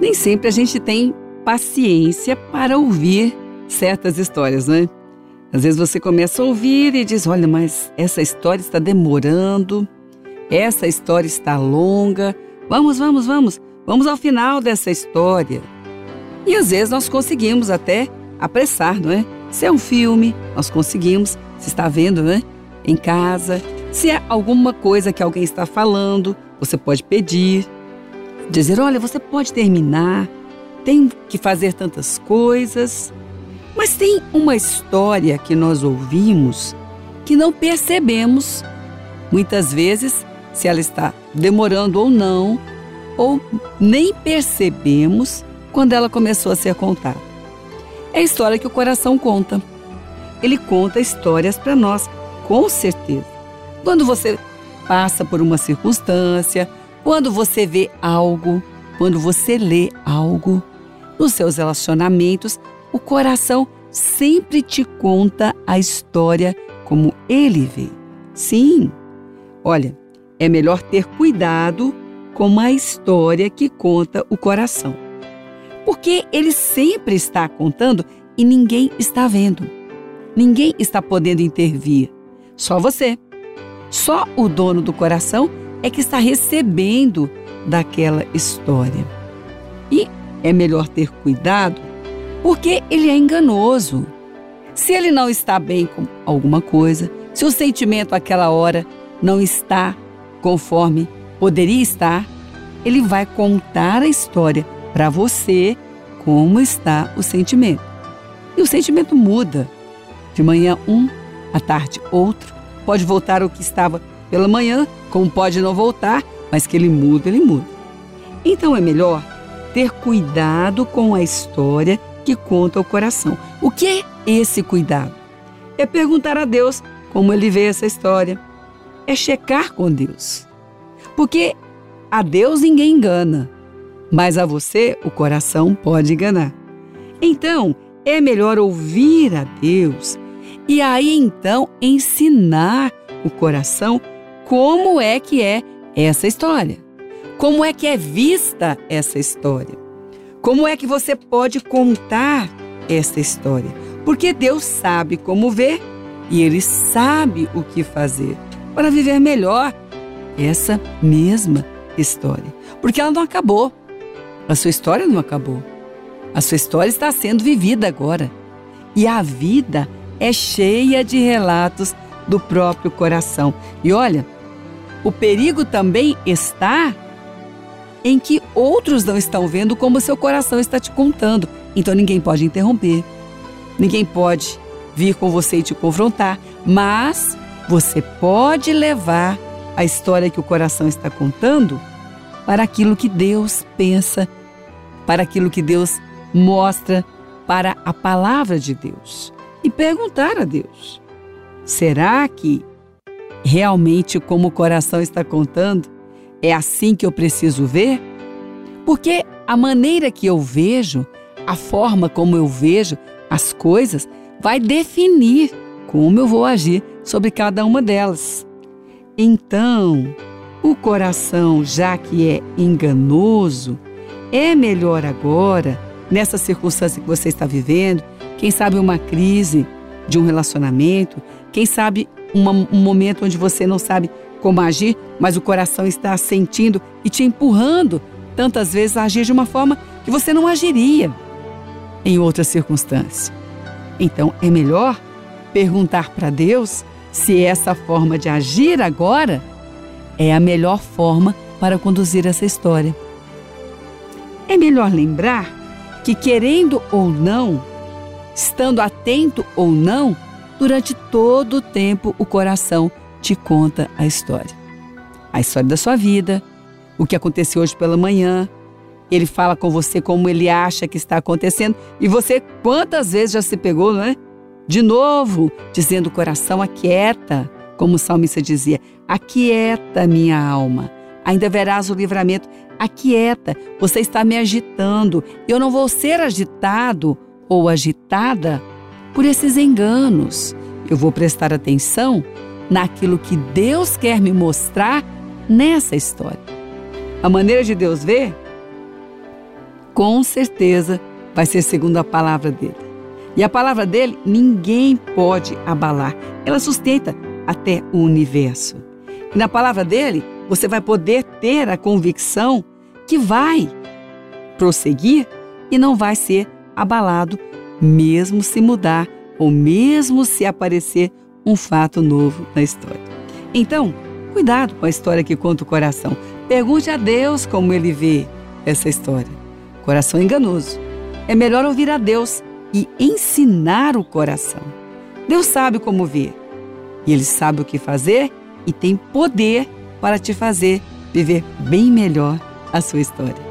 Nem sempre a gente tem paciência para ouvir certas histórias, né? Às vezes você começa a ouvir e diz: Olha, mas essa história está demorando, essa história está longa. Vamos, vamos, vamos, vamos ao final dessa história. E às vezes nós conseguimos até apressar, não é? Se é um filme, nós conseguimos, se está vendo, né? Em casa. Se é alguma coisa que alguém está falando, você pode pedir, dizer: Olha, você pode terminar, tem que fazer tantas coisas. Mas tem uma história que nós ouvimos que não percebemos, muitas vezes, se ela está demorando ou não, ou nem percebemos quando ela começou a ser contada. É a história que o coração conta. Ele conta histórias para nós, com certeza. Quando você passa por uma circunstância, quando você vê algo, quando você lê algo, nos seus relacionamentos, o coração sempre te conta a história como ele vê. Sim, olha, é melhor ter cuidado com a história que conta o coração. Porque ele sempre está contando e ninguém está vendo. Ninguém está podendo intervir. Só você. Só o dono do coração é que está recebendo daquela história. E é melhor ter cuidado porque ele é enganoso. Se ele não está bem com alguma coisa, se o sentimento àquela hora não está conforme poderia estar, ele vai contar a história para você como está o sentimento. E o sentimento muda. De manhã um, à tarde outro. Pode voltar ao que estava pela manhã, como pode não voltar, mas que ele muda, ele muda. Então é melhor ter cuidado com a história que conta o coração. O que é esse cuidado? É perguntar a Deus como ele vê essa história. É checar com Deus. Porque a Deus ninguém engana, mas a você o coração pode enganar. Então, é melhor ouvir a Deus e aí então ensinar o coração como é que é essa história. Como é que é vista essa história? Como é que você pode contar essa história? Porque Deus sabe como ver e Ele sabe o que fazer para viver melhor essa mesma história. Porque ela não acabou. A sua história não acabou. A sua história está sendo vivida agora. E a vida é cheia de relatos do próprio coração. E olha, o perigo também está em que outros não estão vendo como seu coração está te contando. Então ninguém pode interromper, ninguém pode vir com você e te confrontar, mas você pode levar a história que o coração está contando para aquilo que Deus pensa, para aquilo que Deus mostra, para a palavra de Deus. E perguntar a Deus: será que realmente como o coração está contando, é assim que eu preciso ver? Porque a maneira que eu vejo, a forma como eu vejo as coisas, vai definir como eu vou agir sobre cada uma delas. Então, o coração, já que é enganoso, é melhor agora, nessa circunstância que você está vivendo, quem sabe uma crise de um relacionamento, quem sabe uma, um momento onde você não sabe como agir, mas o coração está sentindo e te empurrando tantas vezes a agir de uma forma que você não agiria em outra circunstância. Então é melhor perguntar para Deus se essa forma de agir agora é a melhor forma para conduzir essa história. É melhor lembrar que, querendo ou não, estando atento ou não, durante todo o tempo o coração te conta a história. A história da sua vida, o que aconteceu hoje pela manhã. Ele fala com você como ele acha que está acontecendo. E você, quantas vezes já se pegou, não é? De novo, dizendo o coração aquieta, como o salmista dizia: Aquieta minha alma, ainda verás o livramento. Aquieta, você está me agitando. Eu não vou ser agitado ou agitada por esses enganos. Eu vou prestar atenção naquilo que Deus quer me mostrar nessa história. A maneira de Deus ver com certeza vai ser segundo a palavra dele. E a palavra dele ninguém pode abalar. Ela sustenta até o universo. E na palavra dele, você vai poder ter a convicção que vai prosseguir e não vai ser abalado, mesmo se mudar ou mesmo se aparecer um fato novo na história. Então, cuidado com a história que conta o coração. Pergunte a Deus como ele vê essa história. Coração enganoso. É melhor ouvir a Deus e ensinar o coração. Deus sabe como ver e ele sabe o que fazer e tem poder para te fazer viver bem melhor a sua história.